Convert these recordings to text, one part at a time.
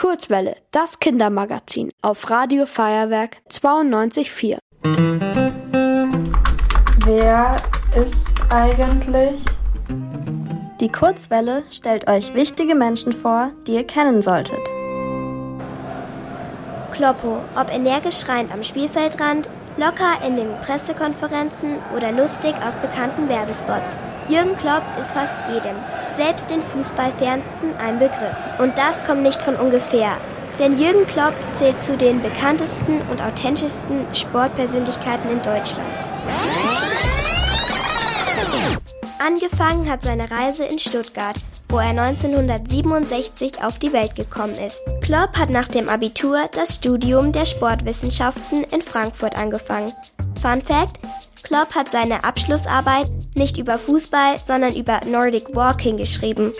Kurzwelle, das Kindermagazin auf Radio Feuerwerk 92.4. Wer ist eigentlich? Die Kurzwelle stellt euch wichtige Menschen vor, die ihr kennen solltet. Kloppo, ob energisch schreiend am Spielfeldrand, locker in den Pressekonferenzen oder lustig aus bekannten Werbespots. Jürgen Klopp ist fast jedem, selbst den Fußballfernsten, ein Begriff. Und das kommt nicht von ungefähr. Denn Jürgen Klopp zählt zu den bekanntesten und authentischsten Sportpersönlichkeiten in Deutschland. Angefangen hat seine Reise in Stuttgart, wo er 1967 auf die Welt gekommen ist. Klopp hat nach dem Abitur das Studium der Sportwissenschaften in Frankfurt angefangen. Fun Fact: Klopp hat seine Abschlussarbeit nicht über Fußball, sondern über Nordic Walking geschrieben.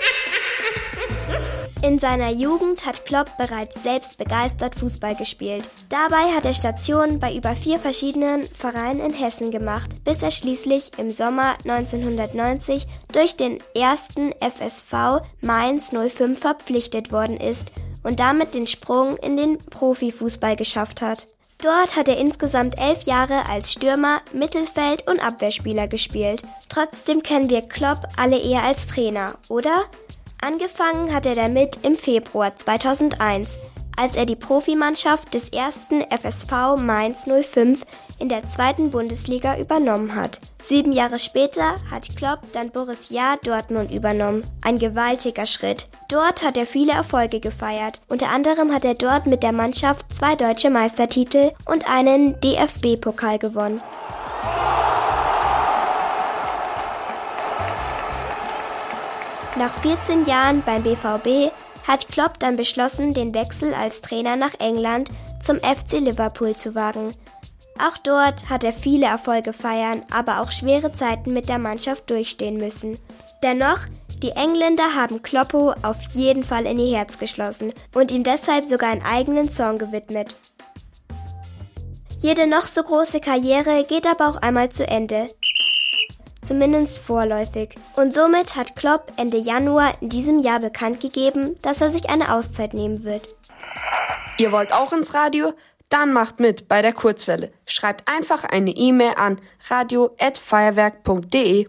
In seiner Jugend hat Klopp bereits selbst begeistert Fußball gespielt. Dabei hat er Stationen bei über vier verschiedenen Vereinen in Hessen gemacht, bis er schließlich im Sommer 1990 durch den ersten FSV Mainz 05 verpflichtet worden ist und damit den Sprung in den Profifußball geschafft hat. Dort hat er insgesamt elf Jahre als Stürmer, Mittelfeld und Abwehrspieler gespielt. Trotzdem kennen wir Klopp alle eher als Trainer, oder? Angefangen hat er damit im Februar 2001, als er die Profimannschaft des ersten FSV Mainz 05 in der zweiten Bundesliga übernommen hat. Sieben Jahre später hat Klopp dann Borussia Dortmund übernommen. Ein gewaltiger Schritt. Dort hat er viele Erfolge gefeiert. Unter anderem hat er dort mit der Mannschaft zwei deutsche Meistertitel und einen DFB-Pokal gewonnen. Nach 14 Jahren beim BVB hat Klopp dann beschlossen, den Wechsel als Trainer nach England zum FC Liverpool zu wagen. Auch dort hat er viele Erfolge feiern, aber auch schwere Zeiten mit der Mannschaft durchstehen müssen. Dennoch, die Engländer haben Kloppo auf jeden Fall in ihr Herz geschlossen und ihm deshalb sogar einen eigenen Song gewidmet. Jede noch so große Karriere geht aber auch einmal zu Ende zumindest vorläufig. Und somit hat Klopp Ende Januar in diesem Jahr bekannt gegeben, dass er sich eine Auszeit nehmen wird. Ihr wollt auch ins Radio? Dann macht mit bei der Kurzwelle. Schreibt einfach eine E-Mail an radio@feuerwerk.de.